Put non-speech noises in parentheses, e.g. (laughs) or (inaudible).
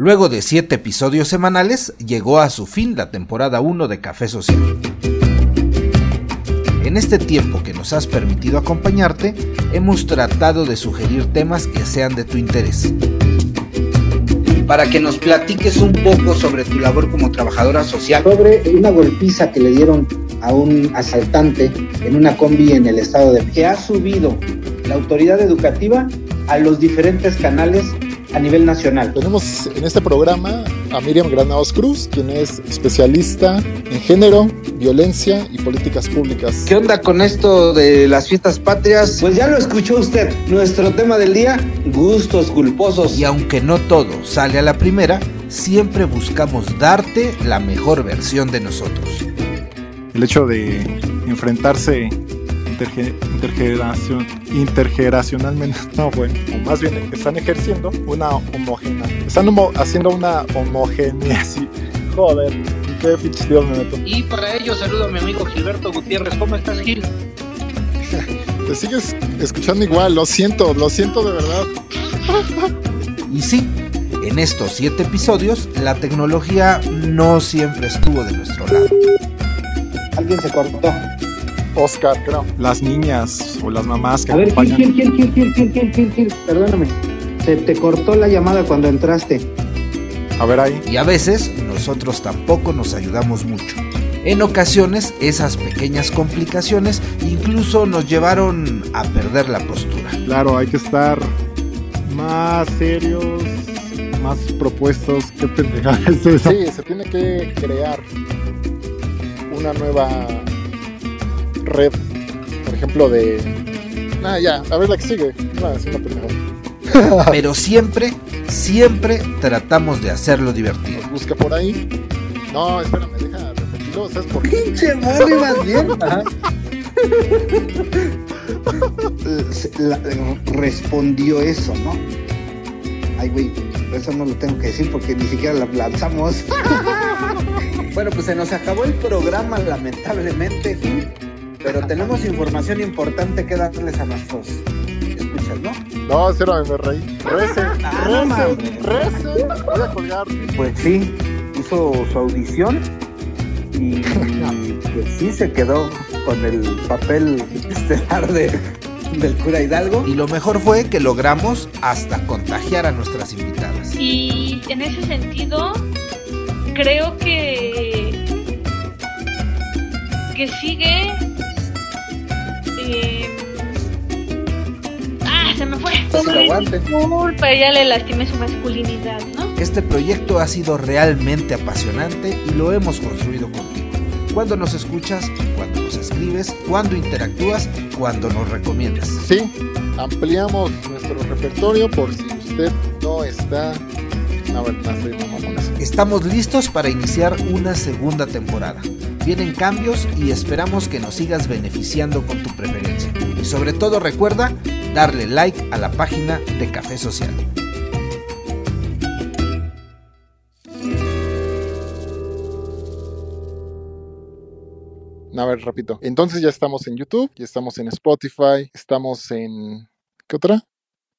Luego de siete episodios semanales, llegó a su fin la temporada 1 de Café Social. En este tiempo que nos has permitido acompañarte, hemos tratado de sugerir temas que sean de tu interés. Para que nos platiques un poco sobre tu labor como trabajadora social. Sobre una golpiza que le dieron a un asaltante en una combi en el estado de... Que ha subido la autoridad educativa a los diferentes canales a nivel nacional. Tenemos en este programa a Miriam Granados Cruz, quien es especialista en género, violencia y políticas públicas. ¿Qué onda con esto de las fiestas patrias? Pues ya lo escuchó usted. Nuestro tema del día, gustos culposos. Y aunque no todo sale a la primera, siempre buscamos darte la mejor versión de nosotros. El hecho de enfrentarse intergeneración, intergeneracionalmente, (laughs) no, bueno, más bien están ejerciendo una homogénea, están haciendo una homogeneación, (laughs) joder, qué pinches me meto. Y para ello saludo a mi amigo Gilberto Gutiérrez, ¿cómo estás Gil? (laughs) Te sigues escuchando igual, lo siento, lo siento de verdad. Y sí, en estos siete episodios, la tecnología no siempre estuvo de nuestro lado. Alguien se cortó. Oscar, creo. Las niñas o las mamás que A ver, Gil, Gil, Gil, Gil, Gil, Gil, Gil, Gil, perdóname. Se te cortó la llamada cuando entraste. A ver ahí. Y a veces nosotros tampoco nos ayudamos mucho. En ocasiones esas pequeñas complicaciones incluso nos llevaron a perder la postura. Claro, hay que estar más serios, más propuestos. Qué pendejada es eso. Sí, se tiene que crear una nueva red, por ejemplo, de. Ah, ya, a ver la que sigue. No, es una pendejada. (laughs) Pero siempre, siempre tratamos de hacerlo divertido. Nos busca por ahí. No, espérame, deja repetirlo. ¿Sabes por qué? Pinche madre, más bien. (laughs) Ajá. La- respondió eso, ¿no? Ay, güey, eso no lo tengo que decir porque ni siquiera la lanzamos. (laughs) Bueno, pues se nos acabó el programa, lamentablemente. Pero tenemos información importante que darles a nuestros escuchas, ¿no? No, espérame, me reí. Rece, (laughs) Ah, no rece, mames. rece. Voy a colgar. Pues sí, hizo su audición y (laughs) pues sí se quedó con el papel estelar de, del cura Hidalgo. Y lo mejor fue que logramos hasta contagiar a nuestras invitadas. Y en ese sentido, creo que que sigue. Se me fue. Pues que aguante. Disculpa, ya le lastimé su masculinidad, ¿no? Este proyecto ha sido realmente apasionante y lo hemos construido contigo. Cuando nos escuchas, cuando nos escribes, cuando interactúas, cuando nos recomiendas. Sí, ampliamos nuestro repertorio por si usted no está. Estamos listos para iniciar una segunda temporada. Vienen cambios y esperamos que nos sigas beneficiando con tu preferencia. Y sobre todo recuerda darle like a la página de Café Social. A ver, repito. Entonces ya estamos en YouTube, ya estamos en Spotify, estamos en. ¿Qué otra?